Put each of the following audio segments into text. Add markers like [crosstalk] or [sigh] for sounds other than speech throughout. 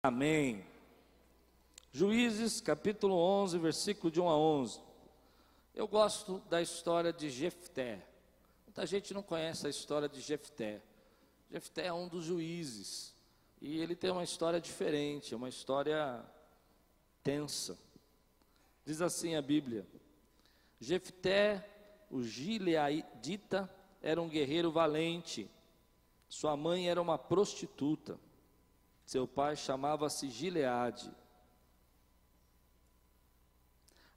Amém. Juízes, capítulo 11, versículo de 1 a 11. Eu gosto da história de Jefté. Muita gente não conhece a história de Jefté. Jefté é um dos juízes. E ele tem uma história diferente, uma história tensa. Diz assim a Bíblia: Jefté, o gileadita, era um guerreiro valente. Sua mãe era uma prostituta. Seu pai chamava-se Gileade.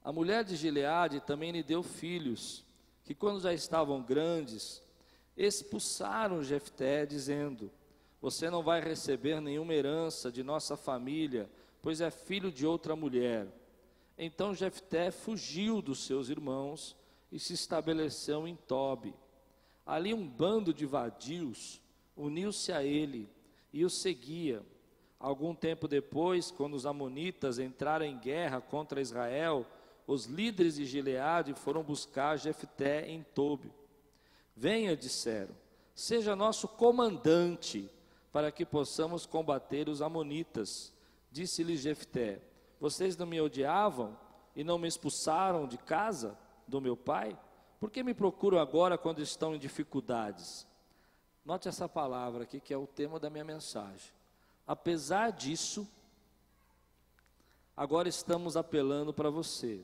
A mulher de Gileade também lhe deu filhos, que quando já estavam grandes, expulsaram Jefté, dizendo: Você não vai receber nenhuma herança de nossa família, pois é filho de outra mulher. Então Jefté fugiu dos seus irmãos e se estabeleceu em Tobi. Ali um bando de vadios uniu-se a ele e o seguia. Algum tempo depois, quando os amonitas entraram em guerra contra Israel, os líderes de Gileade foram buscar Jefté em Tobi. Venha, disseram, seja nosso comandante, para que possamos combater os amonitas. Disse-lhe Jefté: Vocês não me odiavam e não me expulsaram de casa do meu pai? Por que me procuram agora quando estão em dificuldades? Note essa palavra aqui, que é o tema da minha mensagem. Apesar disso, agora estamos apelando para você.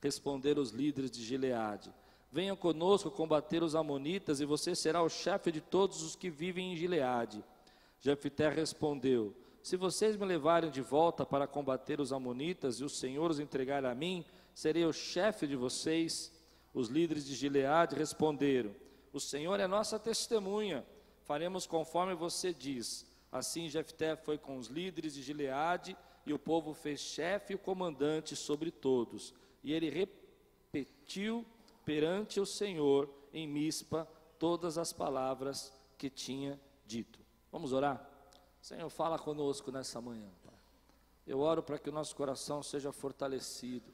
Responderam os líderes de Gileade: Venham conosco combater os amonitas, e você será o chefe de todos os que vivem em Gileade. Jefté respondeu: Se vocês me levarem de volta para combater os amonitas e o Senhor os entregar a mim, serei o chefe de vocês. Os líderes de Gileade responderam: O Senhor é nossa testemunha, faremos conforme você diz. Assim Jefté foi com os líderes de Gileade, e o povo fez chefe e comandante sobre todos. E ele repetiu perante o Senhor em Mispa todas as palavras que tinha dito. Vamos orar? Senhor, fala conosco nessa manhã, Pai. Eu oro para que o nosso coração seja fortalecido.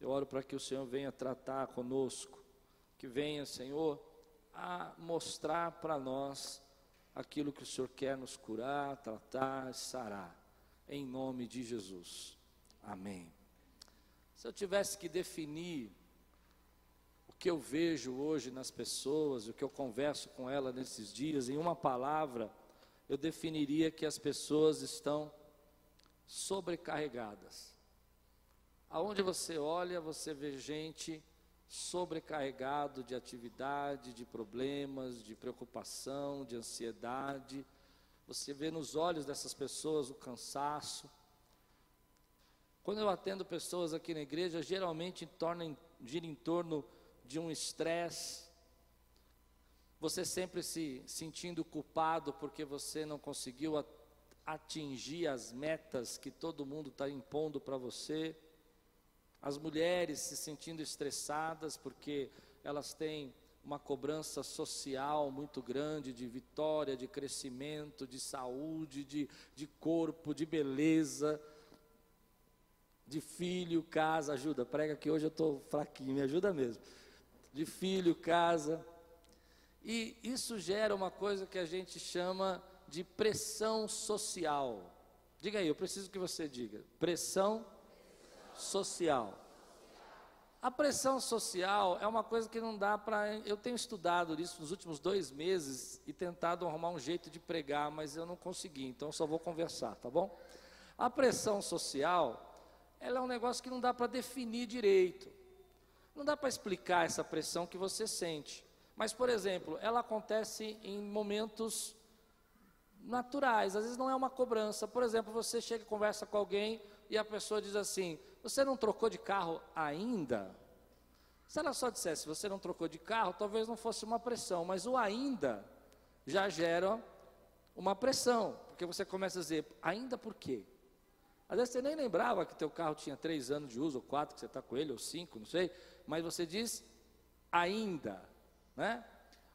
Eu oro para que o Senhor venha tratar conosco, que venha, Senhor, a mostrar para nós aquilo que o Senhor quer nos curar, tratar, sarar. Em nome de Jesus. Amém. Se eu tivesse que definir o que eu vejo hoje nas pessoas, o que eu converso com elas nesses dias, em uma palavra, eu definiria que as pessoas estão sobrecarregadas. Aonde você olha, você vê gente sobrecarregado de atividade, de problemas, de preocupação, de ansiedade. Você vê nos olhos dessas pessoas o cansaço. Quando eu atendo pessoas aqui na igreja, geralmente torna, gira em torno de um estresse. Você sempre se sentindo culpado porque você não conseguiu atingir as metas que todo mundo está impondo para você as mulheres se sentindo estressadas porque elas têm uma cobrança social muito grande de vitória, de crescimento, de saúde, de, de corpo, de beleza, de filho, casa, ajuda, prega que hoje eu estou fraquinho, me ajuda mesmo. De filho, casa. E isso gera uma coisa que a gente chama de pressão social. Diga aí, eu preciso que você diga. Pressão social. A pressão social é uma coisa que não dá para. Eu tenho estudado isso nos últimos dois meses e tentado arrumar um jeito de pregar, mas eu não consegui, então só vou conversar, tá bom? A pressão social, ela é um negócio que não dá para definir direito. Não dá para explicar essa pressão que você sente. Mas, por exemplo, ela acontece em momentos naturais, às vezes não é uma cobrança. Por exemplo, você chega e conversa com alguém e a pessoa diz assim: Você não trocou de carro ainda? Se ela só dissesse: Você não trocou de carro, talvez não fosse uma pressão, mas o ainda já gera uma pressão, porque você começa a dizer: Ainda por quê? Às vezes você nem lembrava que teu carro tinha três anos de uso, ou quatro que você está com ele, ou cinco, não sei, mas você diz ainda, né?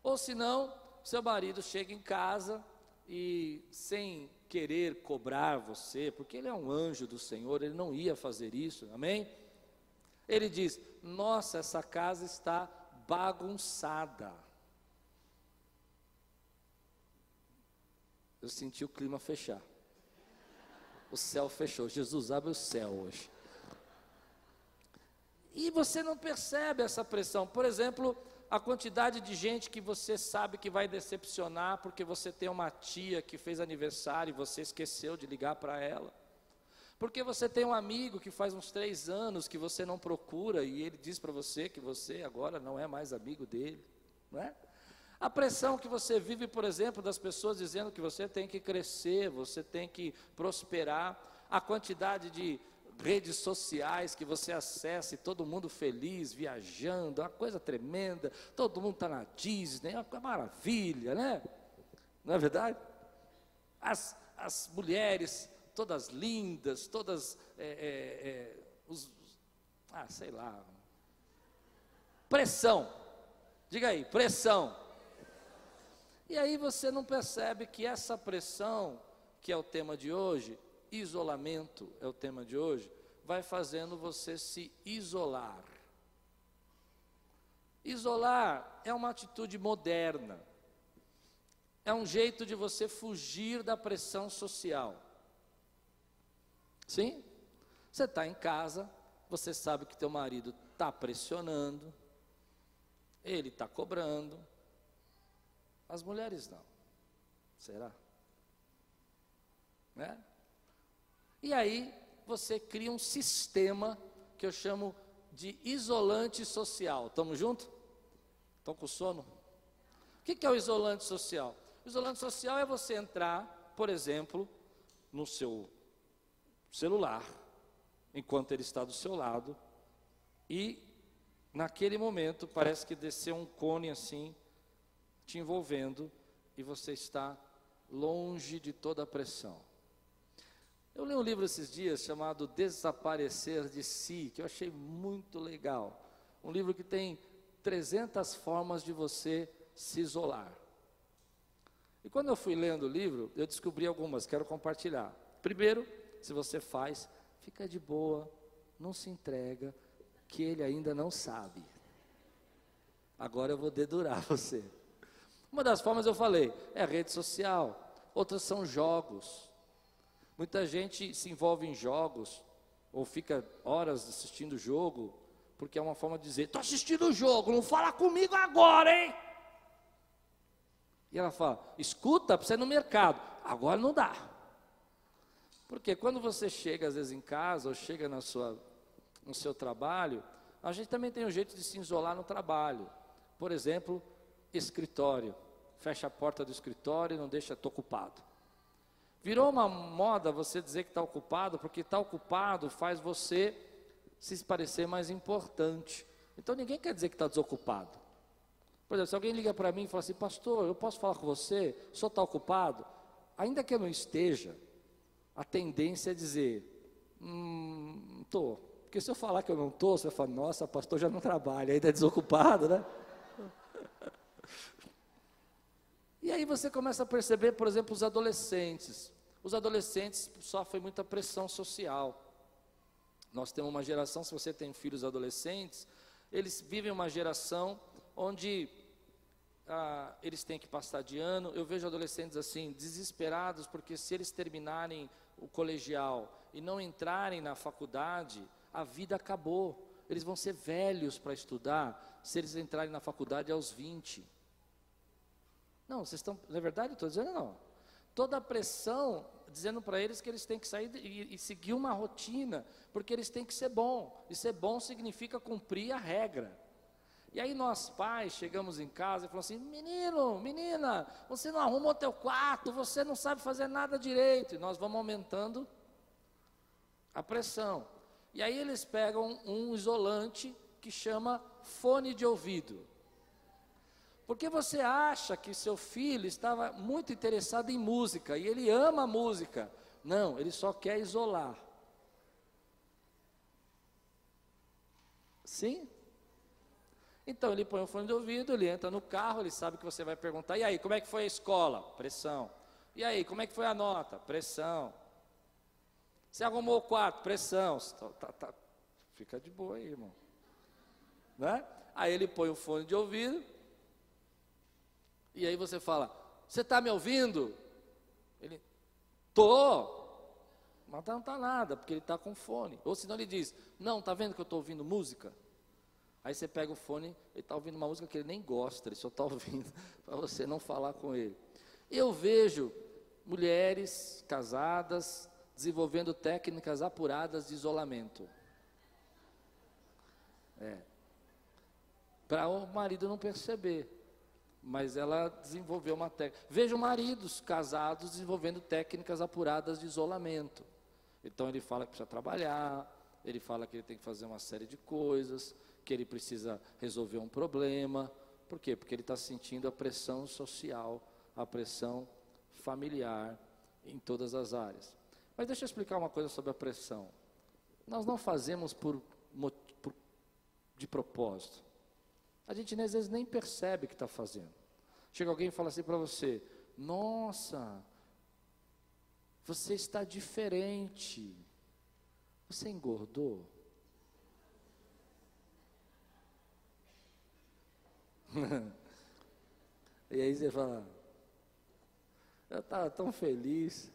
Ou se não, seu marido chega em casa e sem querer cobrar você, porque ele é um anjo do Senhor, ele não ia fazer isso, amém? Ele diz: Nossa, essa casa está bagunçada. Eu senti o clima fechar. O céu fechou. Jesus abre o céu hoje. E você não percebe essa pressão. Por exemplo, a quantidade de gente que você sabe que vai decepcionar porque você tem uma tia que fez aniversário e você esqueceu de ligar para ela. Porque você tem um amigo que faz uns três anos que você não procura e ele diz para você que você agora não é mais amigo dele, não é? A pressão que você vive, por exemplo, das pessoas dizendo que você tem que crescer, você tem que prosperar, a quantidade de redes sociais que você acessa e todo mundo feliz, viajando, uma coisa tremenda, todo mundo está na Disney, é uma maravilha, né? Não é verdade? As, as mulheres todas lindas, todas, é, é, é, os, ah, sei lá, pressão, diga aí, pressão. E aí você não percebe que essa pressão, que é o tema de hoje, isolamento é o tema de hoje, vai fazendo você se isolar. Isolar é uma atitude moderna, é um jeito de você fugir da pressão social. Sim? Você está em casa, você sabe que teu marido está pressionando, ele está cobrando. As mulheres não. Será? Né? E aí você cria um sistema que eu chamo de isolante social. Estamos juntos? Estão com sono? O que é o isolante social? O isolante social é você entrar, por exemplo, no seu celular, enquanto ele está do seu lado, e naquele momento parece que desceu um cone assim, te envolvendo, e você está longe de toda a pressão. Eu li um livro esses dias chamado Desaparecer de Si, que eu achei muito legal. Um livro que tem 300 formas de você se isolar. E quando eu fui lendo o livro, eu descobri algumas, quero compartilhar. Primeiro, se você faz, fica de boa, não se entrega, que ele ainda não sabe. Agora eu vou dedurar [laughs] você. Uma das formas eu falei é rede social, outras são jogos. Muita gente se envolve em jogos ou fica horas assistindo o jogo, porque é uma forma de dizer: estou assistindo o jogo, não fala comigo agora, hein? E ela fala: escuta, você ir no mercado. Agora não dá. Porque quando você chega às vezes em casa ou chega na sua, no seu trabalho, a gente também tem um jeito de se isolar no trabalho. Por exemplo, escritório. Fecha a porta do escritório e não deixa, estou ocupado. Virou uma moda você dizer que está ocupado, porque estar tá ocupado faz você se parecer mais importante. Então ninguém quer dizer que está desocupado. Por exemplo, se alguém liga para mim e fala assim, pastor, eu posso falar com você? Senhor está ocupado? Ainda que eu não esteja, a tendência é dizer, hum, estou. Porque se eu falar que eu não estou, você vai falar, nossa, pastor já não trabalha, ainda é desocupado, né? [laughs] E aí você começa a perceber, por exemplo, os adolescentes. Os adolescentes sofrem muita pressão social. Nós temos uma geração, se você tem filhos adolescentes, eles vivem uma geração onde ah, eles têm que passar de ano. Eu vejo adolescentes assim, desesperados, porque se eles terminarem o colegial e não entrarem na faculdade, a vida acabou. Eles vão ser velhos para estudar se eles entrarem na faculdade aos 20. Não, vocês estão. Na é verdade, estou dizendo não. Toda a pressão dizendo para eles que eles têm que sair e, e, seguir uma rotina, porque eles têm que ser bom. E ser bom significa cumprir a regra. E aí nós pais chegamos em casa e falamos assim: menino, menina, você não arrumou teu quarto, você não sabe fazer nada direito. E nós vamos aumentando a pressão. E aí eles pegam um isolante que chama fone de ouvido. Porque você acha que seu filho estava muito interessado em música e ele ama música. Não, ele só quer isolar. Sim? Então ele põe o fone de ouvido, ele entra no carro, ele sabe que você vai perguntar: e aí, como é que foi a escola? Pressão. E aí, como é que foi a nota? Pressão. Você arrumou o quarto? Pressão. Tá, tá, tá. Fica de boa aí, irmão. Né? Aí ele põe o fone de ouvido, e aí você fala: Você está me ouvindo? Ele, tô. Mas não está nada, porque ele está com fone. Ou senão ele diz: Não, está vendo que eu estou ouvindo música? Aí você pega o fone, ele está ouvindo uma música que ele nem gosta, ele só está [laughs] ouvindo para você não falar com ele. Eu vejo mulheres casadas desenvolvendo técnicas apuradas de isolamento. É. Para o marido não perceber. Mas ela desenvolveu uma técnica. Vejo maridos casados desenvolvendo técnicas apuradas de isolamento. Então ele fala que precisa trabalhar, ele fala que ele tem que fazer uma série de coisas, que ele precisa resolver um problema. Por quê? Porque ele está sentindo a pressão social, a pressão familiar em todas as áreas. Mas deixa eu explicar uma coisa sobre a pressão. Nós não fazemos por, por de propósito. A gente às vezes nem percebe que está fazendo. Chega alguém e fala assim para você: Nossa, você está diferente. Você engordou? [laughs] e aí você fala, eu estava tão feliz.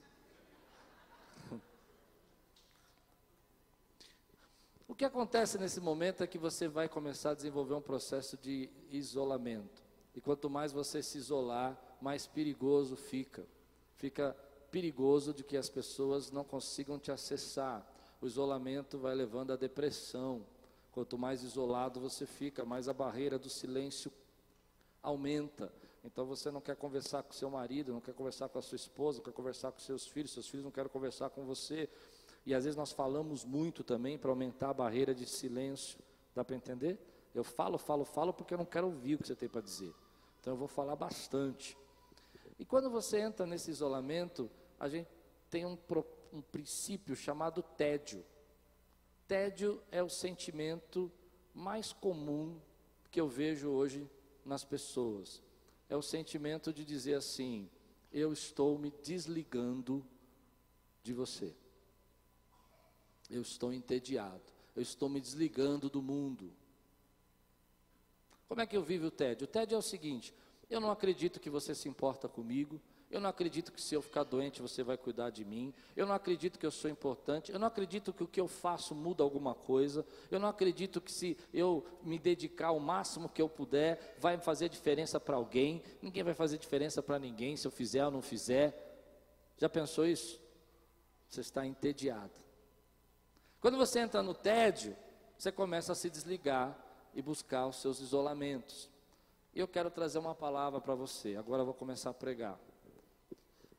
O que acontece nesse momento é que você vai começar a desenvolver um processo de isolamento. E quanto mais você se isolar, mais perigoso fica. Fica perigoso de que as pessoas não consigam te acessar. O isolamento vai levando à depressão. Quanto mais isolado você fica, mais a barreira do silêncio aumenta. Então você não quer conversar com seu marido, não quer conversar com a sua esposa, não quer conversar com seus filhos, seus filhos não querem conversar com você. E às vezes nós falamos muito também para aumentar a barreira de silêncio. Dá para entender? Eu falo, falo, falo porque eu não quero ouvir o que você tem para dizer. Então eu vou falar bastante. E quando você entra nesse isolamento, a gente tem um, um princípio chamado tédio. Tédio é o sentimento mais comum que eu vejo hoje nas pessoas. É o sentimento de dizer assim: eu estou me desligando de você. Eu estou entediado. Eu estou me desligando do mundo. Como é que eu vivo o tédio? O tédio é o seguinte: eu não acredito que você se importa comigo, eu não acredito que se eu ficar doente você vai cuidar de mim. Eu não acredito que eu sou importante. Eu não acredito que o que eu faço muda alguma coisa. Eu não acredito que se eu me dedicar o máximo que eu puder vai fazer diferença para alguém. Ninguém vai fazer diferença para ninguém se eu fizer ou não fizer. Já pensou isso? Você está entediado. Quando você entra no tédio, você começa a se desligar e buscar os seus isolamentos. E eu quero trazer uma palavra para você. Agora eu vou começar a pregar.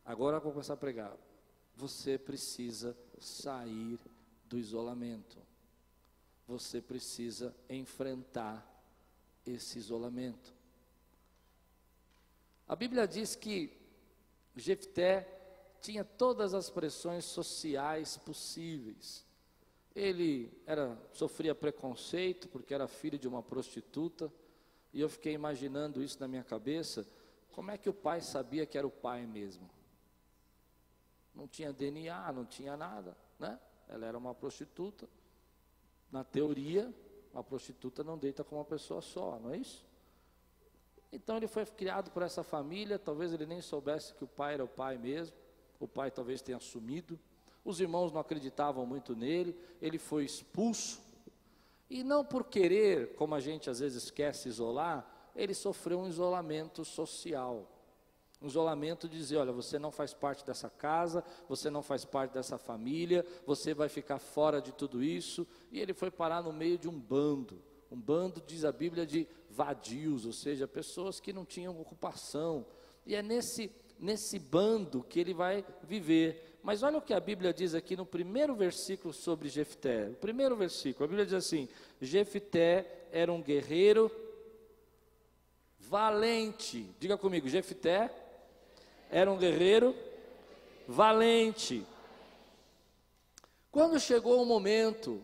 Agora eu vou começar a pregar. Você precisa sair do isolamento. Você precisa enfrentar esse isolamento. A Bíblia diz que Jefté tinha todas as pressões sociais possíveis. Ele era sofria preconceito porque era filho de uma prostituta, e eu fiquei imaginando isso na minha cabeça, como é que o pai sabia que era o pai mesmo? não tinha DNA, não tinha nada, né? Ela era uma prostituta. Na teoria, uma prostituta não deita com uma pessoa só, não é isso? Então ele foi criado por essa família, talvez ele nem soubesse que o pai era o pai mesmo, o pai talvez tenha sumido. Os irmãos não acreditavam muito nele, ele foi expulso. E não por querer, como a gente às vezes quer se isolar, ele sofreu um isolamento social. Um isolamento de dizer: olha, você não faz parte dessa casa, você não faz parte dessa família, você vai ficar fora de tudo isso. E ele foi parar no meio de um bando. Um bando, diz a Bíblia, de vadios, ou seja, pessoas que não tinham ocupação. E é nesse, nesse bando que ele vai viver. Mas olha o que a Bíblia diz aqui no primeiro versículo sobre Jefté. O primeiro versículo, a Bíblia diz assim: Jefté era um guerreiro valente. Diga comigo, Jefté era um guerreiro valente. Quando chegou o momento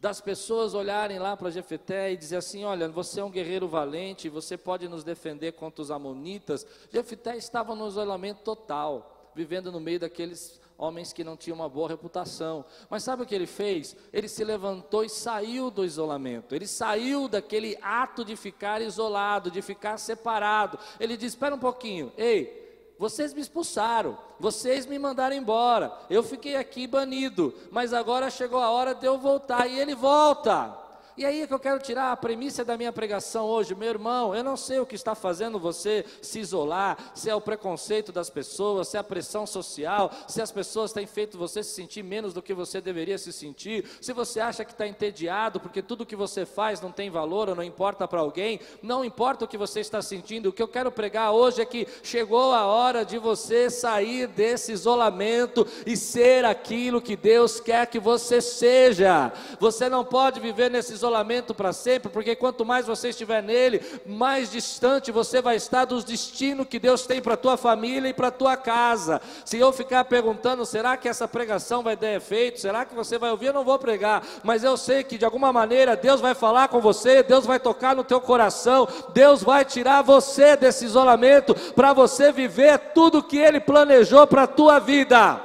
das pessoas olharem lá para Jefeté e dizer assim: Olha, você é um guerreiro valente, você pode nos defender contra os Amonitas. Jefeté estava no isolamento total, vivendo no meio daqueles homens que não tinham uma boa reputação. Mas sabe o que ele fez? Ele se levantou e saiu do isolamento. Ele saiu daquele ato de ficar isolado, de ficar separado. Ele disse: Espera um pouquinho, ei, Vocês me expulsaram, vocês me mandaram embora, eu fiquei aqui banido, mas agora chegou a hora de eu voltar e ele volta. E aí é que eu quero tirar a premissa da minha pregação hoje, meu irmão. Eu não sei o que está fazendo você se isolar, se é o preconceito das pessoas, se é a pressão social, se as pessoas têm feito você se sentir menos do que você deveria se sentir, se você acha que está entediado porque tudo que você faz não tem valor ou não importa para alguém, não importa o que você está sentindo. O que eu quero pregar hoje é que chegou a hora de você sair desse isolamento e ser aquilo que Deus quer que você seja. Você não pode viver nesse isolamento para sempre, porque quanto mais você estiver nele, mais distante você vai estar dos destinos que Deus tem para a tua família e para a tua casa. Se eu ficar perguntando, será que essa pregação vai dar efeito? Será que você vai ouvir? Eu não vou pregar, mas eu sei que de alguma maneira Deus vai falar com você, Deus vai tocar no teu coração, Deus vai tirar você desse isolamento para você viver tudo que Ele planejou para a tua vida.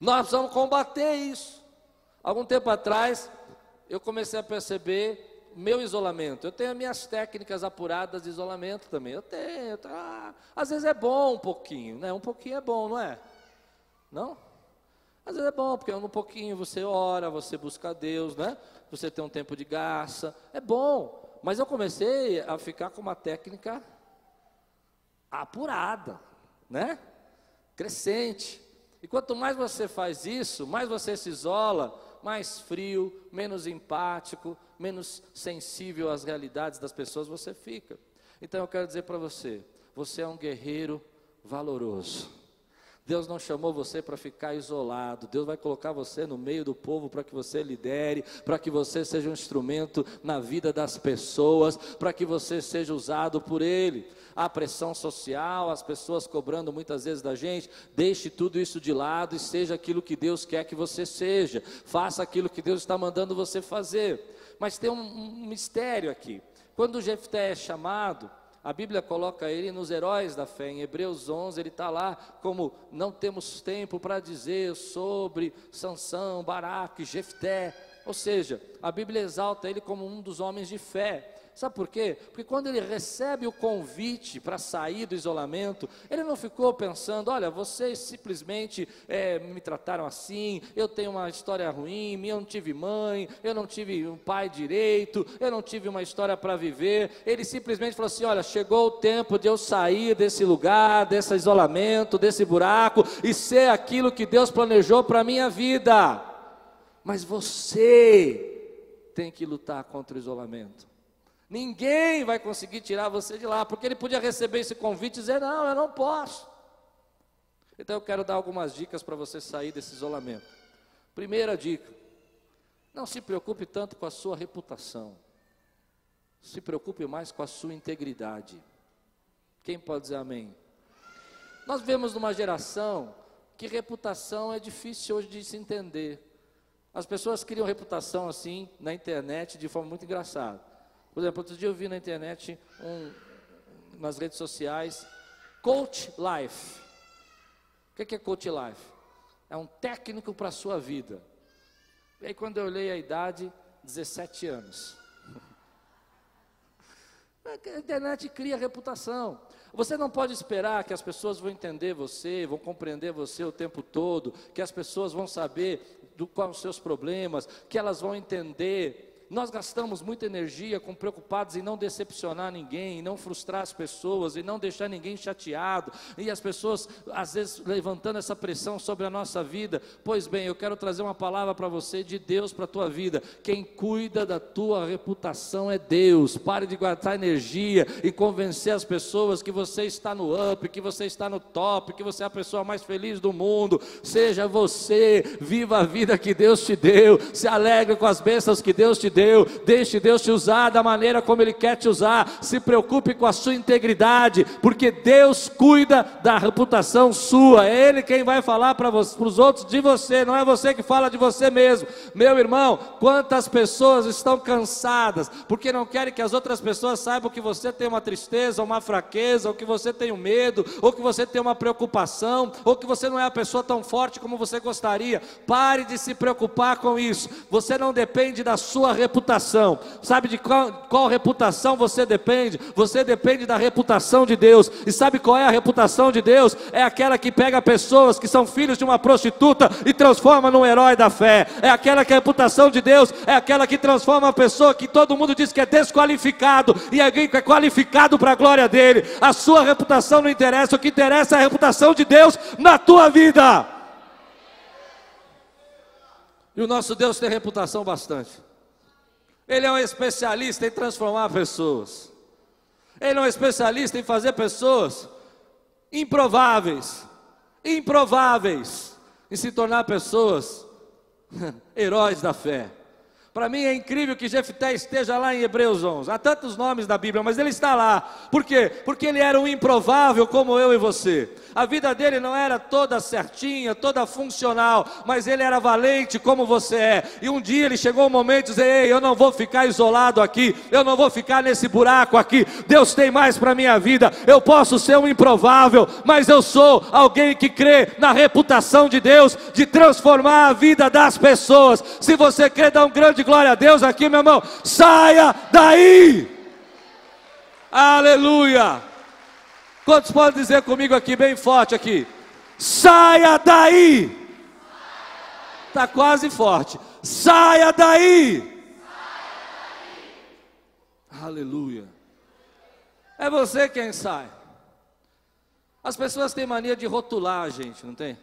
Nós vamos combater isso. Algum tempo atrás, eu comecei a perceber meu isolamento. Eu tenho as minhas técnicas apuradas de isolamento também. Eu tenho. Tá. Às vezes é bom um pouquinho, né? Um pouquinho é bom, não é? Não? Às vezes é bom, porque um pouquinho você ora, você busca Deus, né? Você tem um tempo de graça. É bom. Mas eu comecei a ficar com uma técnica apurada, né? Crescente. E quanto mais você faz isso, mais você se isola, mais frio, menos empático, menos sensível às realidades das pessoas você fica. Então eu quero dizer para você: você é um guerreiro valoroso. Deus não chamou você para ficar isolado. Deus vai colocar você no meio do povo para que você lidere, para que você seja um instrumento na vida das pessoas, para que você seja usado por Ele. A pressão social, as pessoas cobrando muitas vezes da gente. Deixe tudo isso de lado e seja aquilo que Deus quer que você seja. Faça aquilo que Deus está mandando você fazer. Mas tem um, um mistério aqui. Quando o Jefté é chamado, a Bíblia coloca ele nos heróis da fé. Em Hebreus 11, ele está lá como não temos tempo para dizer sobre Sansão, Baraque, Jefté. Ou seja, a Bíblia exalta ele como um dos homens de fé. Sabe por quê? Porque quando ele recebe o convite para sair do isolamento, ele não ficou pensando: olha, vocês simplesmente é, me trataram assim, eu tenho uma história ruim, eu não tive mãe, eu não tive um pai direito, eu não tive uma história para viver. Ele simplesmente falou assim: olha, chegou o tempo de eu sair desse lugar, desse isolamento, desse buraco e ser aquilo que Deus planejou para a minha vida. Mas você tem que lutar contra o isolamento. Ninguém vai conseguir tirar você de lá, porque ele podia receber esse convite e dizer: Não, eu não posso. Então eu quero dar algumas dicas para você sair desse isolamento. Primeira dica: não se preocupe tanto com a sua reputação, se preocupe mais com a sua integridade. Quem pode dizer amém? Nós vemos numa geração que reputação é difícil hoje de se entender. As pessoas criam reputação assim na internet de forma muito engraçada. Por exemplo, outro dia eu vi na internet, um, nas redes sociais, Coach Life. O que é Coach Life? É um técnico para a sua vida. E aí quando eu olhei a idade, 17 anos. [laughs] A internet cria reputação. Você não pode esperar que as pessoas vão entender você, vão compreender você o tempo todo, que as pessoas vão saber do quais os seus problemas, que elas vão entender nós gastamos muita energia com preocupados em não decepcionar ninguém, em não frustrar as pessoas, em não deixar ninguém chateado, e as pessoas às vezes levantando essa pressão sobre a nossa vida. Pois bem, eu quero trazer uma palavra para você de Deus para a tua vida. Quem cuida da tua reputação é Deus. Pare de gastar energia e convencer as pessoas que você está no up, que você está no top, que você é a pessoa mais feliz do mundo. Seja você, viva a vida que Deus te deu, se alegre com as bênçãos que Deus te deu deu, deixe Deus te usar da maneira como Ele quer te usar, se preocupe com a sua integridade, porque Deus cuida da reputação sua, é Ele quem vai falar para os outros de você, não é você que fala de você mesmo. Meu irmão, quantas pessoas estão cansadas, porque não querem que as outras pessoas saibam que você tem uma tristeza, uma fraqueza, ou que você tem um medo, ou que você tem uma preocupação, ou que você não é a pessoa tão forte como você gostaria. Pare de se preocupar com isso, você não depende da sua reputação reputação. Sabe de qual, qual reputação você depende? Você depende da reputação de Deus. E sabe qual é a reputação de Deus? É aquela que pega pessoas que são filhos de uma prostituta e transforma num herói da fé. É aquela que a reputação de Deus é aquela que transforma uma pessoa que todo mundo diz que é desqualificado e alguém que é qualificado para a glória dele. A sua reputação não interessa, o que interessa é a reputação de Deus na tua vida. E o nosso Deus tem reputação bastante. Ele é um especialista em transformar pessoas. Ele é um especialista em fazer pessoas improváveis, improváveis, em se tornar pessoas [laughs] heróis da fé. Para mim é incrível que Jefté esteja lá em Hebreus 11. Há tantos nomes da Bíblia, mas ele está lá. Por quê? Porque ele era um improvável como eu e você. A vida dele não era toda certinha, toda funcional, mas ele era valente como você é. E um dia ele chegou um momento de dizer: Ei, eu não vou ficar isolado aqui, eu não vou ficar nesse buraco aqui. Deus tem mais para minha vida. Eu posso ser um improvável, mas eu sou alguém que crê na reputação de Deus de transformar a vida das pessoas. Se você crê, dá um grande glória a Deus aqui, meu irmão. Saia daí! Aleluia! Quantos podem dizer comigo aqui, bem forte aqui? Saia daí! Está quase forte. Saia daí! Aleluia! É você quem sai. As pessoas têm mania de rotular a gente, não tem?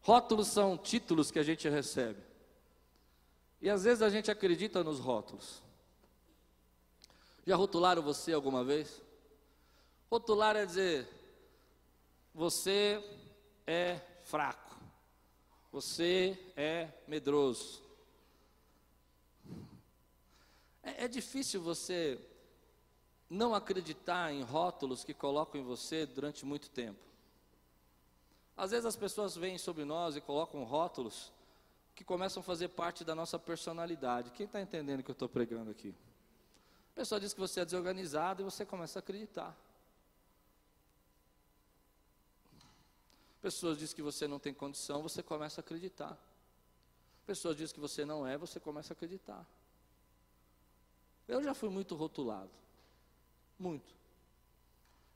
Rótulos são títulos que a gente recebe. E às vezes a gente acredita nos rótulos. Já rotularam você alguma vez? Rotular é dizer: você é fraco, você é medroso. É, é difícil você não acreditar em rótulos que colocam em você durante muito tempo. Às vezes as pessoas vêm sobre nós e colocam rótulos que começam a fazer parte da nossa personalidade. Quem está entendendo o que eu estou pregando aqui? A pessoa diz que você é desorganizado e você começa a acreditar. Pessoas dizem que você não tem condição, você começa a acreditar. Pessoas dizem que você não é, você começa a acreditar. Eu já fui muito rotulado. Muito.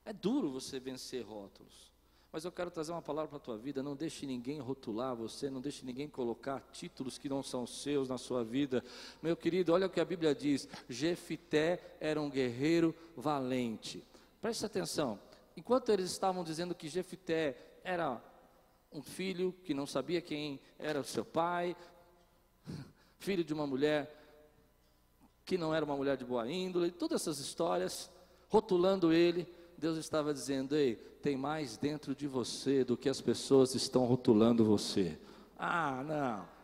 É duro você vencer rótulos. Mas eu quero trazer uma palavra para a tua vida. Não deixe ninguém rotular você, não deixe ninguém colocar títulos que não são seus na sua vida. Meu querido, olha o que a Bíblia diz: Jefité era um guerreiro valente. Preste atenção. Enquanto eles estavam dizendo que Jefité era um filho que não sabia quem era o seu pai, [laughs] filho de uma mulher que não era uma mulher de boa índole, todas essas histórias, rotulando ele, Deus estava dizendo: ei, tem mais dentro de você do que as pessoas estão rotulando você. Ah, não.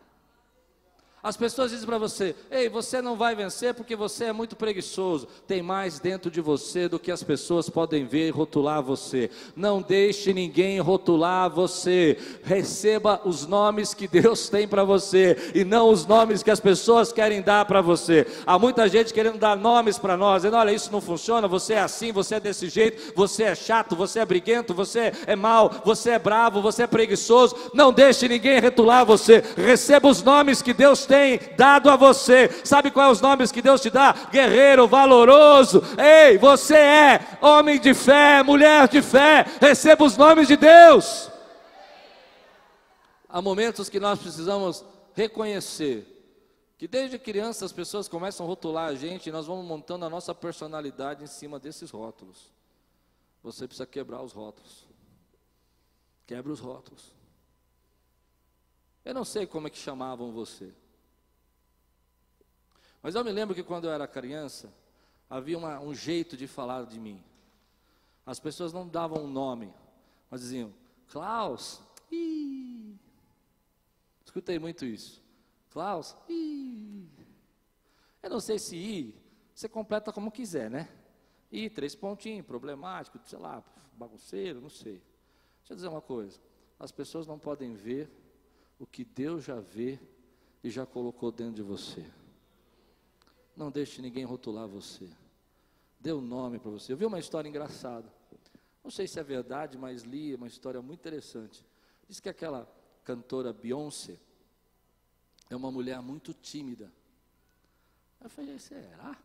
As pessoas dizem para você: ei, você não vai vencer porque você é muito preguiçoso. Tem mais dentro de você do que as pessoas podem ver e rotular você. Não deixe ninguém rotular você. Receba os nomes que Deus tem para você e não os nomes que as pessoas querem dar para você. Há muita gente querendo dar nomes para nós, dizendo: olha, isso não funciona, você é assim, você é desse jeito, você é chato, você é briguento, você é mau, você é bravo, você é preguiçoso. Não deixe ninguém rotular você. Receba os nomes que Deus tem dado a você. Sabe quais os nomes que Deus te dá? Guerreiro, valoroso. Ei, você é homem de fé, mulher de fé. Receba os nomes de Deus. Há momentos que nós precisamos reconhecer que desde criança as pessoas começam a rotular a gente e nós vamos montando a nossa personalidade em cima desses rótulos. Você precisa quebrar os rótulos. Quebra os rótulos. Eu não sei como é que chamavam você. Mas eu me lembro que quando eu era criança, havia uma, um jeito de falar de mim. As pessoas não davam um nome, mas diziam, Klaus, ih. Escutei muito isso. Klaus, ih. Eu não sei se i, você completa como quiser, né? I, três pontinhos, problemático, sei lá, bagunceiro, não sei. Deixa eu dizer uma coisa. As pessoas não podem ver o que Deus já vê e já colocou dentro de você. Não deixe ninguém rotular você. Dê um nome para você. Eu vi uma história engraçada. Não sei se é verdade, mas li uma história muito interessante. Diz que aquela cantora Beyoncé é uma mulher muito tímida. Eu falei, será?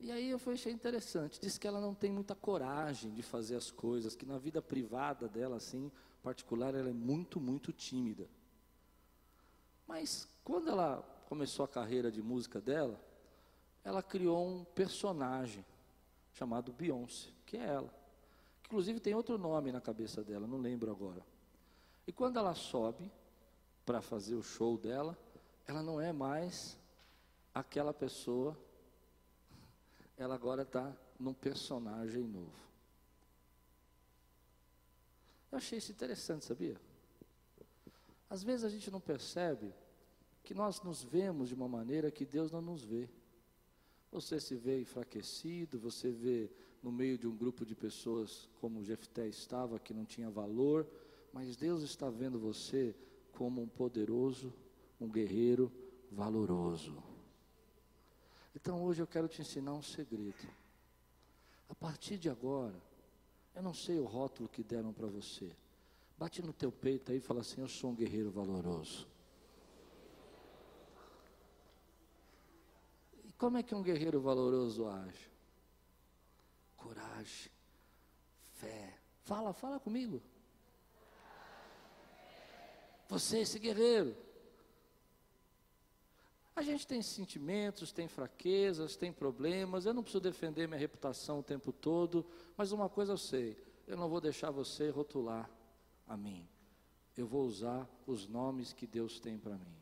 E aí eu achei interessante. Diz que ela não tem muita coragem de fazer as coisas, que na vida privada dela, assim, particular, ela é muito, muito tímida. Mas quando ela começou a carreira de música dela, ela criou um personagem chamado Beyoncé, que é ela. Inclusive tem outro nome na cabeça dela, não lembro agora. E quando ela sobe para fazer o show dela, ela não é mais aquela pessoa, ela agora está num personagem novo. Eu achei isso interessante, sabia? Às vezes a gente não percebe que nós nos vemos de uma maneira que Deus não nos vê. Você se vê enfraquecido, você vê no meio de um grupo de pessoas como Jefté estava, que não tinha valor, mas Deus está vendo você como um poderoso, um guerreiro valoroso. Então hoje eu quero te ensinar um segredo. A partir de agora, eu não sei o rótulo que deram para você. Bate no teu peito aí e fala assim: Eu sou um guerreiro valoroso. Como é que um guerreiro valoroso age? Coragem, fé. Fala, fala comigo. Você, esse guerreiro. A gente tem sentimentos, tem fraquezas, tem problemas. Eu não preciso defender minha reputação o tempo todo, mas uma coisa eu sei: eu não vou deixar você rotular a mim. Eu vou usar os nomes que Deus tem para mim.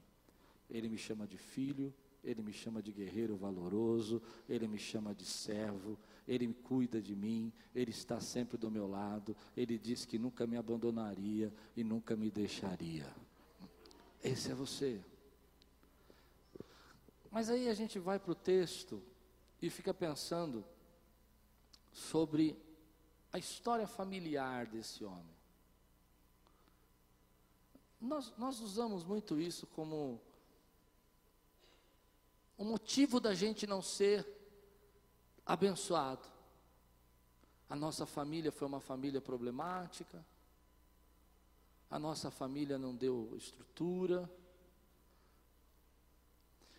Ele me chama de filho, ele me chama de guerreiro valoroso, ele me chama de servo, ele cuida de mim, ele está sempre do meu lado, ele diz que nunca me abandonaria e nunca me deixaria. Esse é você. Mas aí a gente vai para o texto e fica pensando sobre a história familiar desse homem. Nós, nós usamos muito isso como o motivo da gente não ser abençoado. A nossa família foi uma família problemática, a nossa família não deu estrutura.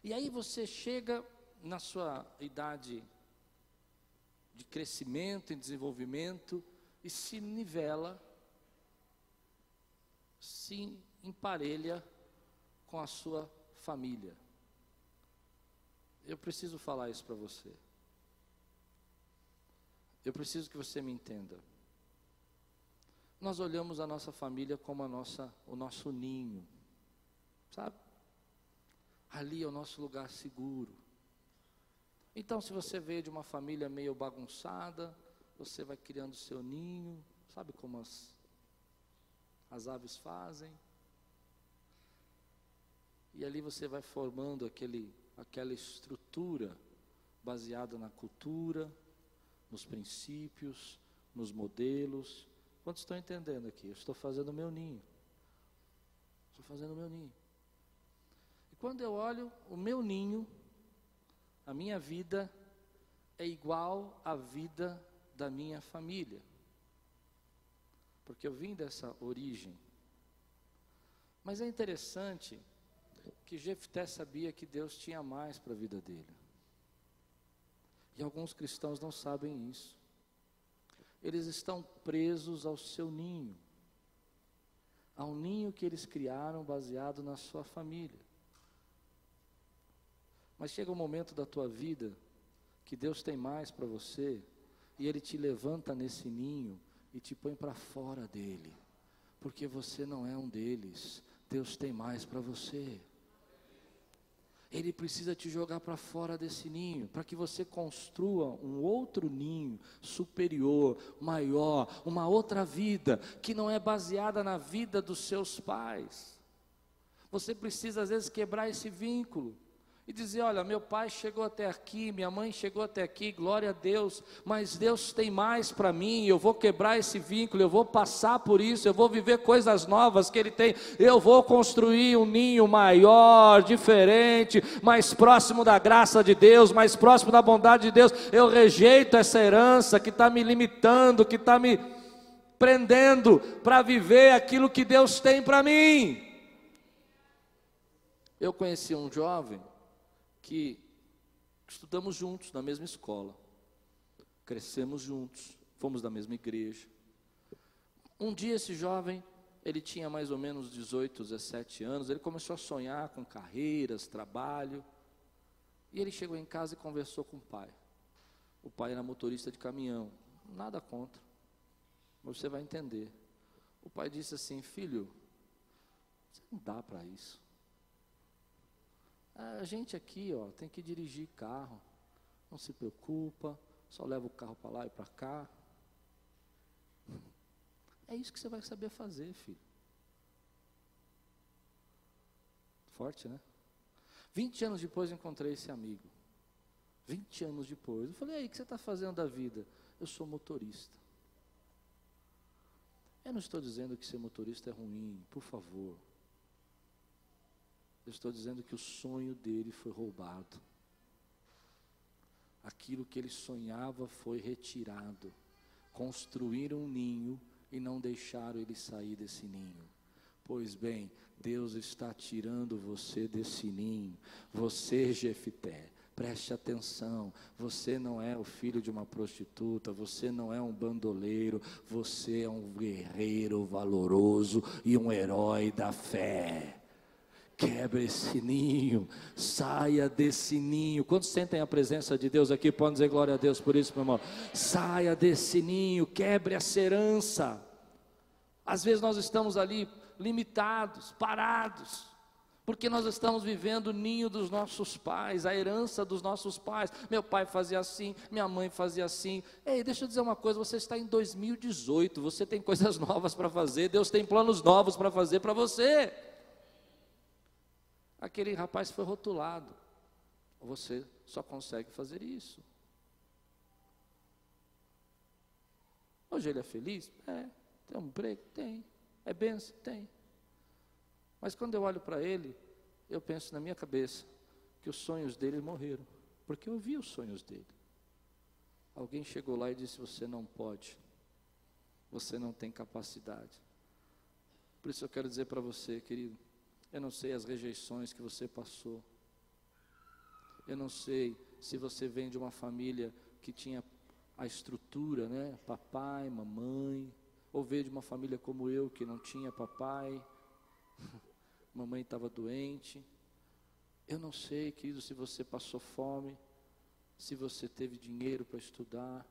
E aí você chega na sua idade de crescimento e desenvolvimento e se nivela, se emparelha com a sua família. Eu preciso falar isso para você. Eu preciso que você me entenda. Nós olhamos a nossa família como a nossa, o nosso ninho, sabe? Ali é o nosso lugar seguro. Então, se você veio de uma família meio bagunçada, você vai criando seu ninho, sabe como as, as aves fazem? E ali você vai formando aquele, aquela estrutura baseada na cultura, nos princípios, nos modelos. Quantos estão entendendo aqui? Eu estou fazendo o meu ninho. Estou fazendo o meu ninho. E quando eu olho o meu ninho, a minha vida é igual à vida da minha família. Porque eu vim dessa origem. Mas é interessante que Jefté sabia que Deus tinha mais para a vida dele. E alguns cristãos não sabem isso. Eles estão presos ao seu ninho, ao ninho que eles criaram baseado na sua família. Mas chega um momento da tua vida que Deus tem mais para você e Ele te levanta nesse ninho e te põe para fora dele, porque você não é um deles. Deus tem mais para você. Ele precisa te jogar para fora desse ninho, para que você construa um outro ninho superior, maior, uma outra vida, que não é baseada na vida dos seus pais. Você precisa, às vezes, quebrar esse vínculo e dizer: Olha, meu pai chegou até aqui, minha mãe chegou até aqui, glória a Deus, mas Deus tem mais para mim, eu vou quebrar esse vínculo, eu vou passar por isso, eu vou viver coisas novas que Ele tem, eu vou construir um ninho maior, diferente, mais próximo da graça de Deus, mais próximo da bondade de Deus. Eu rejeito essa herança que está me limitando, que está me prendendo para viver aquilo que Deus tem para mim. Eu conheci um jovem que Estudamos juntos na mesma escola, crescemos juntos, fomos da mesma igreja. Um dia esse jovem, ele tinha mais ou menos 18, 17 anos, ele começou a sonhar com carreiras, trabalho. E ele chegou em casa e conversou com o pai. O pai era motorista de caminhão, nada contra. Mas você vai entender. O pai disse assim: Filho, você não dá para isso. A gente aqui, ó, tem que dirigir carro. Não se preocupa, só leva o carro para lá e para cá. [laughs] É isso que você vai saber fazer, filho. Forte, né? 20 anos depois encontrei esse amigo. 20 anos depois. Eu falei, aí, o que você está fazendo da vida? Eu sou motorista. Eu não estou dizendo que ser motorista é ruim, por favor. Eu estou dizendo que o sonho dele foi roubado. Aquilo que ele sonhava foi retirado. Construíram um ninho e não deixaram ele sair desse ninho. Pois bem, Deus está tirando você desse ninho. Você, Jefité, preste atenção. Você não é o filho de uma prostituta, você não é um bandoleiro, você é um guerreiro valoroso e um herói da fé. Quebre esse ninho, saia desse ninho. Quantos sentem a presença de Deus aqui? Podem dizer glória a Deus por isso, meu irmão. Saia desse ninho, quebre essa herança. Às vezes nós estamos ali limitados, parados, porque nós estamos vivendo o ninho dos nossos pais, a herança dos nossos pais. Meu pai fazia assim, minha mãe fazia assim. Ei, deixa eu dizer uma coisa: você está em 2018, você tem coisas [laughs] novas para fazer, Deus tem planos novos para fazer para você aquele rapaz foi rotulado. Você só consegue fazer isso. Hoje ele é feliz? É. Tem um emprego? Tem. É benção? Tem. Mas quando eu olho para ele, eu penso na minha cabeça que os sonhos dele morreram. Porque eu vi os sonhos dele. Alguém chegou lá e disse: Você não pode. Você não tem capacidade. Por isso eu quero dizer para você, querido, eu não sei as rejeições que você passou. Eu não sei se você vem de uma família que tinha a estrutura, né? Papai, mamãe, ou veio de uma família como eu que não tinha papai, [laughs] mamãe estava doente. Eu não sei, querido, se você passou fome, se você teve dinheiro para estudar.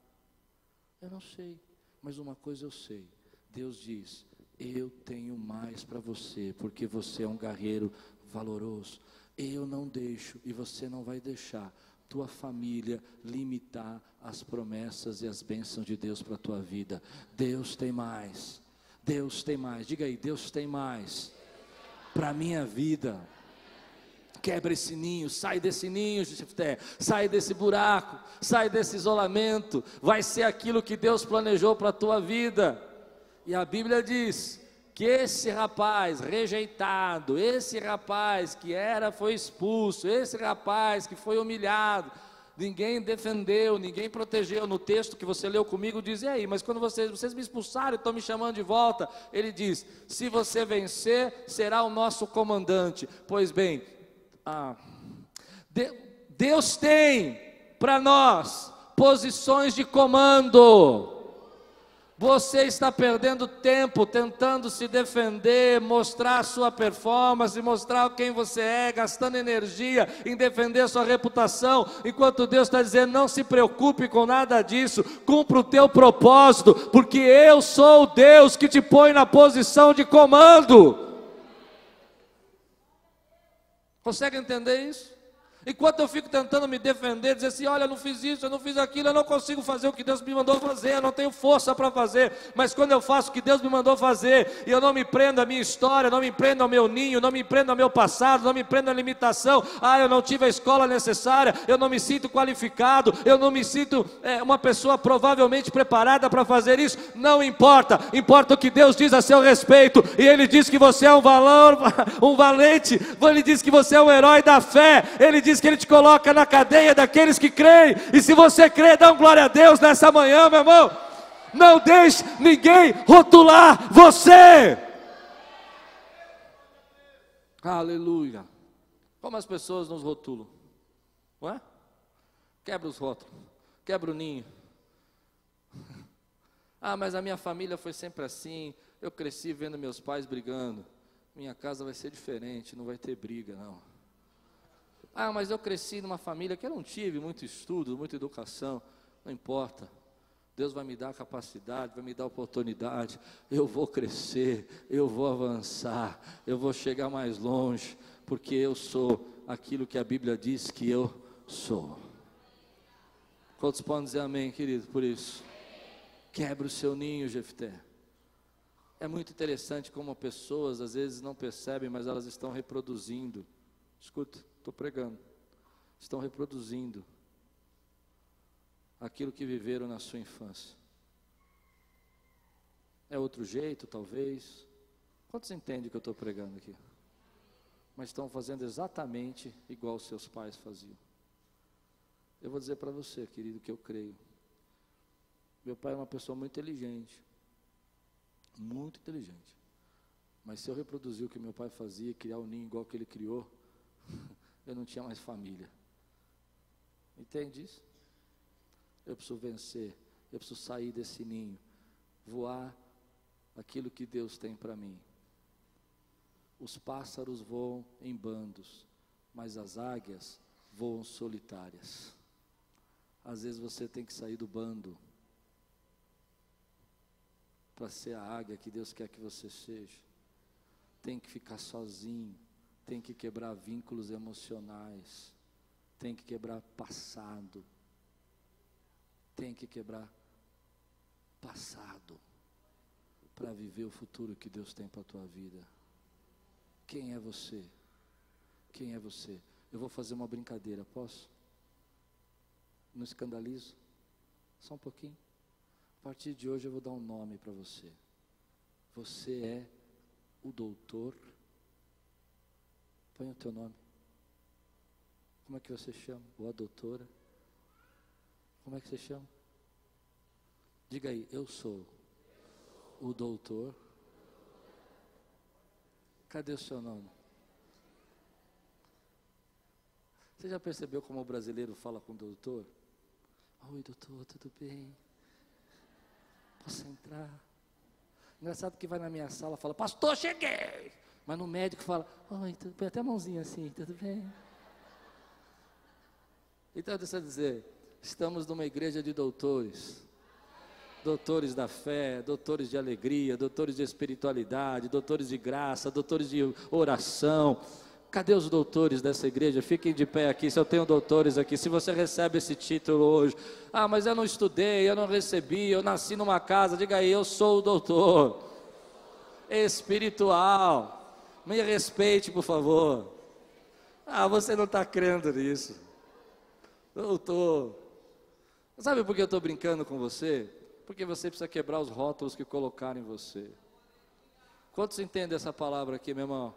Eu não sei, mas uma coisa eu sei. Deus diz: eu tenho mais para você, porque você é um guerreiro valoroso. Eu não deixo e você não vai deixar tua família limitar as promessas e as bênçãos de Deus para a tua vida. Deus tem mais. Deus tem mais. Diga aí, Deus tem mais para minha vida. Quebra esse ninho, sai desse ninho, Jefté, sai desse buraco, sai desse isolamento. Vai ser aquilo que Deus planejou para a tua vida. E a Bíblia diz que esse rapaz rejeitado, esse rapaz que era foi expulso, esse rapaz que foi humilhado, ninguém defendeu, ninguém protegeu. No texto que você leu comigo diz: "E aí, mas quando vocês, vocês me expulsaram e estão me chamando de volta?" Ele diz: "Se você vencer, será o nosso comandante." Pois bem, ah, Deus tem para nós posições de comando. Você está perdendo tempo tentando se defender, mostrar sua performance, mostrar quem você é, gastando energia em defender sua reputação, enquanto Deus está dizendo: não se preocupe com nada disso, cumpra o teu propósito, porque eu sou o Deus que te põe na posição de comando. Consegue entender isso? Enquanto eu fico tentando me defender, dizer assim: olha, eu não fiz isso, eu não fiz aquilo, eu não consigo fazer o que Deus me mandou fazer, eu não tenho força para fazer. Mas quando eu faço o que Deus me mandou fazer, e eu não me prendo à minha história, não me prendo ao meu ninho, não me prendo ao meu passado, não me prendo à limitação, ah, eu não tive a escola necessária, eu não me sinto qualificado, eu não me sinto é, uma pessoa provavelmente preparada para fazer isso, não importa, importa o que Deus diz a seu respeito, e Ele diz que você é um valor, [laughs] um valente, Ele diz que você é um herói da fé, Ele diz diz que Ele te coloca na cadeia daqueles que creem. E se você crê, dá um glória a Deus nessa manhã, meu irmão. Não deixe ninguém rotular você. Aleluia. Como as pessoas nos rotulam? Não é? Quebra os rótulos, quebra o ninho. [laughs] Ah, mas a minha família foi sempre assim. Eu cresci vendo meus pais brigando. Minha casa vai ser diferente, não vai ter briga, não. Ah, mas eu cresci numa família que eu não tive muito estudo, muita educação. Não importa. Deus vai me dar capacidade, vai me dar oportunidade. Eu vou crescer, eu vou avançar, eu vou chegar mais longe, porque eu sou aquilo que a Bíblia diz que eu sou. Quantos podem dizer amém, querido, por isso? Quebra o seu ninho, Jefté. É muito interessante como pessoas às vezes não percebem, mas elas estão reproduzindo. Escuta, estou pregando. Estão reproduzindo aquilo que viveram na sua infância. É outro jeito, talvez. Quantos entendem o que eu estou pregando aqui? Mas estão fazendo exatamente igual seus pais faziam. Eu vou dizer para você, querido, que eu creio. Meu pai é uma pessoa muito inteligente. Muito inteligente. Mas se eu reproduzir o que meu pai fazia, criar um ninho igual que ele criou, eu não tinha mais família. Entende isso? Eu preciso vencer. Eu preciso sair desse ninho. Voar aquilo que Deus tem para mim. Os pássaros voam em bandos, mas as águias voam solitárias. Às vezes você tem que sair do bando para ser a águia que Deus quer que você seja. Tem que ficar sozinho, tem que quebrar vínculos emocionais, tem que quebrar passado, tem que quebrar passado para viver o futuro que Deus tem para a tua vida. Quem é você? Quem é você? Eu vou fazer uma brincadeira, posso? Não escandalizo? Só um pouquinho. A partir de hoje eu vou dar um nome para você. Você é o doutor. Põe o teu nome. Como é que você chama? Ou a doutora? Como é que você chama? Diga aí, eu sou o doutor. Cadê o seu nome? Você já percebeu como o brasileiro fala com o doutor? Oi, doutor, tudo bem? Posso entrar? Engraçado que vai na minha sala e fala, pastor, cheguei! Mas no médico fala, oi, tudo bem? Até a mãozinha assim, tudo bem? Então, deixa eu dizer, estamos numa igreja de doutores. Doutores da fé, doutores de alegria, doutores de espiritualidade, doutores de graça, doutores de oração, Cadê os doutores dessa igreja? Fiquem de pé aqui, se eu tenho doutores aqui. Se você recebe esse título hoje, ah, mas eu não estudei, eu não recebi, eu nasci numa casa, diga aí, eu sou o doutor espiritual. Me respeite, por favor. Ah, você não está crendo nisso. Doutor. Sabe por que eu estou brincando com você? Porque você precisa quebrar os rótulos que colocaram em você. Quantos entendem essa palavra aqui, meu irmão?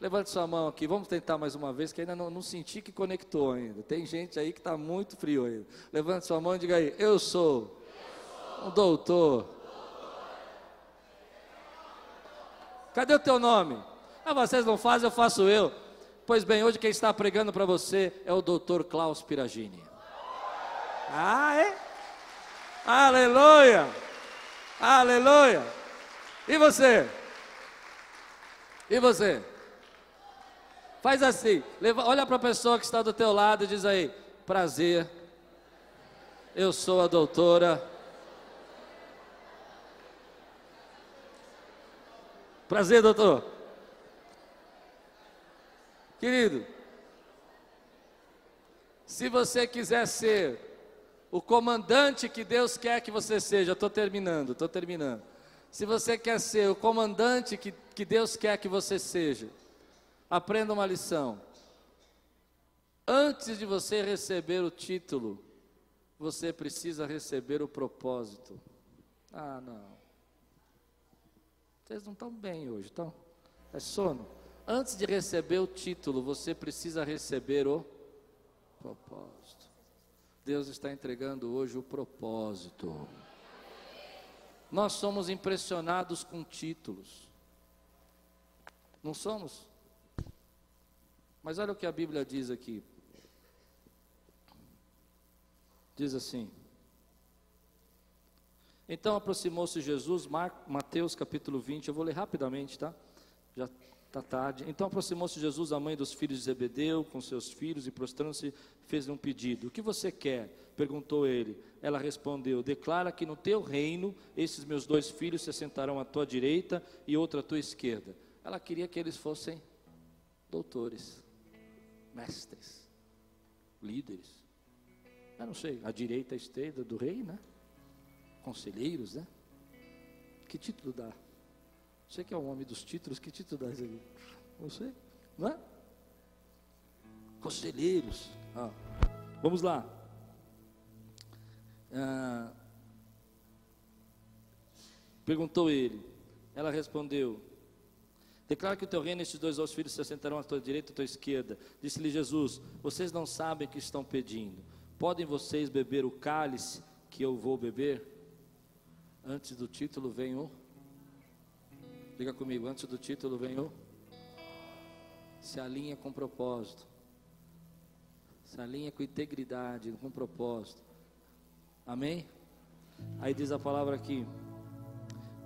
Levante sua mão aqui, vamos tentar mais uma vez, que ainda não, não senti que conectou ainda. Tem gente aí que está muito frio ainda. Levante sua mão e diga aí, eu sou, eu sou um doutor. doutor. Cadê o teu nome? Ah, vocês não fazem, eu faço eu. Pois bem, hoje quem está pregando para você é o doutor Klaus Piragini. Ah, é? Aleluia! Aleluia! E você? E você? Faz assim, leva, olha para a pessoa que está do teu lado e diz aí, prazer, eu sou a doutora. Prazer, doutor. Querido, se você quiser ser o comandante que Deus quer que você seja, estou terminando, estou terminando. Se você quer ser o comandante que, que Deus quer que você seja, Aprenda uma lição. Antes de você receber o título, você precisa receber o propósito. Ah, não. Vocês não estão bem hoje, estão? É sono. Antes de receber o título, você precisa receber o propósito. Deus está entregando hoje o propósito. Nós somos impressionados com títulos. Não somos? Mas olha o que a Bíblia diz aqui. Diz assim: Então aproximou-se Jesus, Mateus capítulo 20, eu vou ler rapidamente, tá? Já está tarde. Então aproximou-se Jesus, a mãe dos filhos de Zebedeu, com seus filhos, e prostrando-se, fez um pedido: O que você quer? perguntou ele. Ela respondeu: Declara que no teu reino esses meus dois filhos se sentarão à tua direita e outro à tua esquerda. Ela queria que eles fossem doutores, mestres, líderes. Eu não sei, a direita a esquerda do rei, né? Conselheiros, né? Que título dá? Você que é o homem dos títulos, que título dá isso aqui? Não é? Conselheiros. Ah. Vamos lá. Ah. Perguntou ele. Ela respondeu: Declara que o teu reino, estes dois outros filhos se assentarão à tua direita e à tua esquerda. Disse-lhe Jesus: Vocês não sabem o que estão pedindo. Podem vocês beber o cálice que eu vou beber? Antes do título vem o. Diga comigo, antes do título vem o. Se alinha com propósito. Se alinha com integridade, com propósito. Amém? Aí diz a palavra aqui.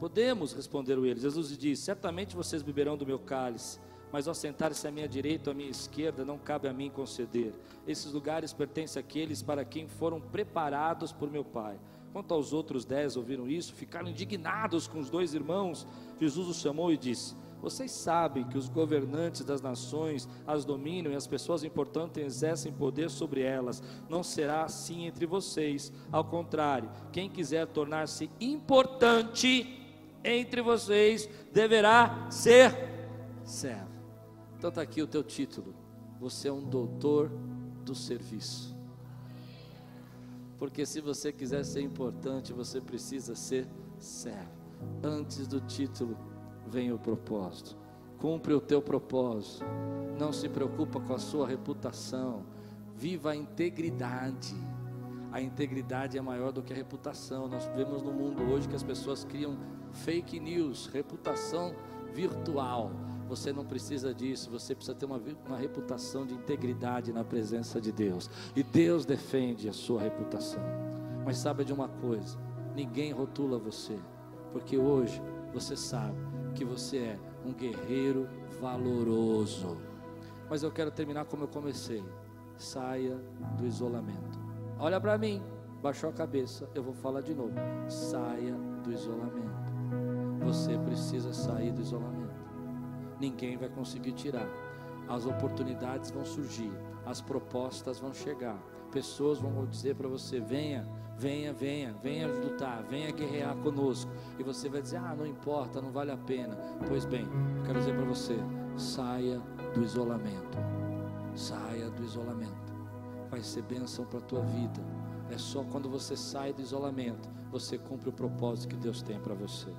Podemos, responderam eles. Jesus disse: Certamente vocês beberão do meu cálice mas ao sentar-se à minha direita ou à minha esquerda, não cabe a mim conceder. Esses lugares pertencem àqueles para quem foram preparados por meu Pai. Quanto aos outros dez ouviram isso, ficaram indignados com os dois irmãos. Jesus os chamou e disse: Vocês sabem que os governantes das nações as dominam e as pessoas importantes exercem poder sobre elas. Não será assim entre vocês. Ao contrário, quem quiser tornar-se importante entre vocês deverá ser servo. Então está aqui o teu título. Você é um doutor do serviço. Porque se você quiser ser importante, você precisa ser servo. Antes do título vem o propósito. Cumpre o teu propósito. Não se preocupa com a sua reputação. Viva a integridade. A integridade é maior do que a reputação. Nós vivemos no mundo hoje que as pessoas criam fake news, reputação virtual. Você não precisa disso, você precisa ter uma, uma reputação de integridade na presença de Deus. E Deus defende a sua reputação. Mas sabe de uma coisa: ninguém rotula você, porque hoje você sabe que você é um guerreiro valoroso. Mas eu quero terminar como eu comecei. Saia do isolamento. Olha para mim, baixou a cabeça, eu vou falar de novo. Saia do isolamento. Você precisa sair do isolamento ninguém vai conseguir tirar. As oportunidades vão surgir, as propostas vão chegar, pessoas vão dizer para você: venha, venha, venha, venha lutar, venha guerrear conosco. E você vai dizer: ah, não importa, não vale a pena. Pois bem, eu quero dizer para você: saia do isolamento, saia do isolamento, vai ser bênção para a tua vida. É só quando você sai do isolamento, você cumpre o propósito que Deus tem para você.